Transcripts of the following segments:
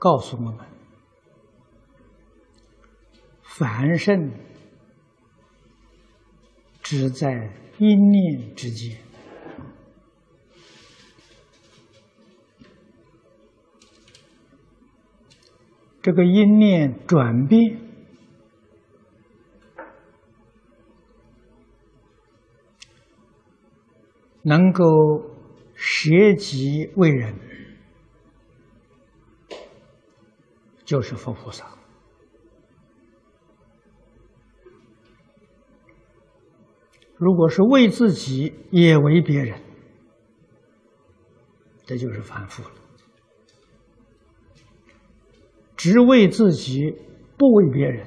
告诉我们：凡圣只在一念之间。这个一念转变，能够舍己为人，就是佛菩萨。如果是为自己也为别人，这就是反复了。只为自己，不为别人，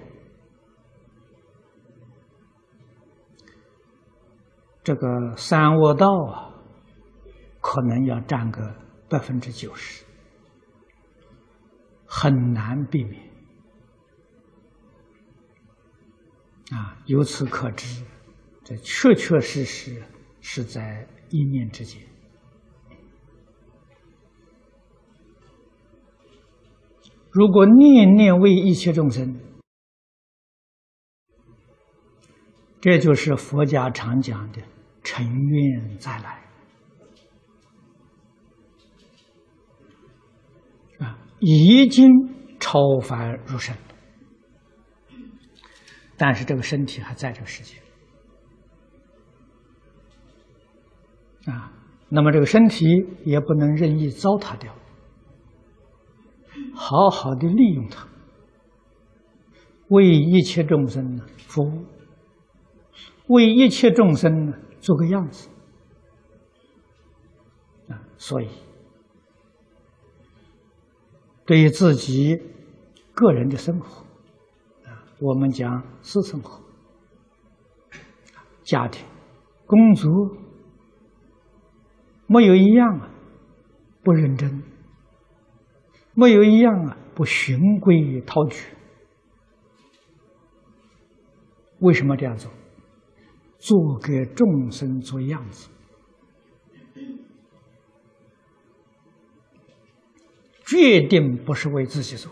这个三恶道啊，可能要占个百分之九十，很难避免。啊，由此可知，这确确实实是在一念之间。如果念念为一切众生，这就是佛家常讲的“尘缘再来”已经超凡入圣，但是这个身体还在这个世界啊，那么这个身体也不能任意糟蹋掉。好好的利用它，为一切众生呢服务，为一切众生呢做个样子啊！所以，对于自己个人的生活啊，我们讲私生活、家庭、工作，没有一样啊不认真。没有一样啊，不循规蹈矩。为什么这样做？做给众生做样子，确定不是为自己做。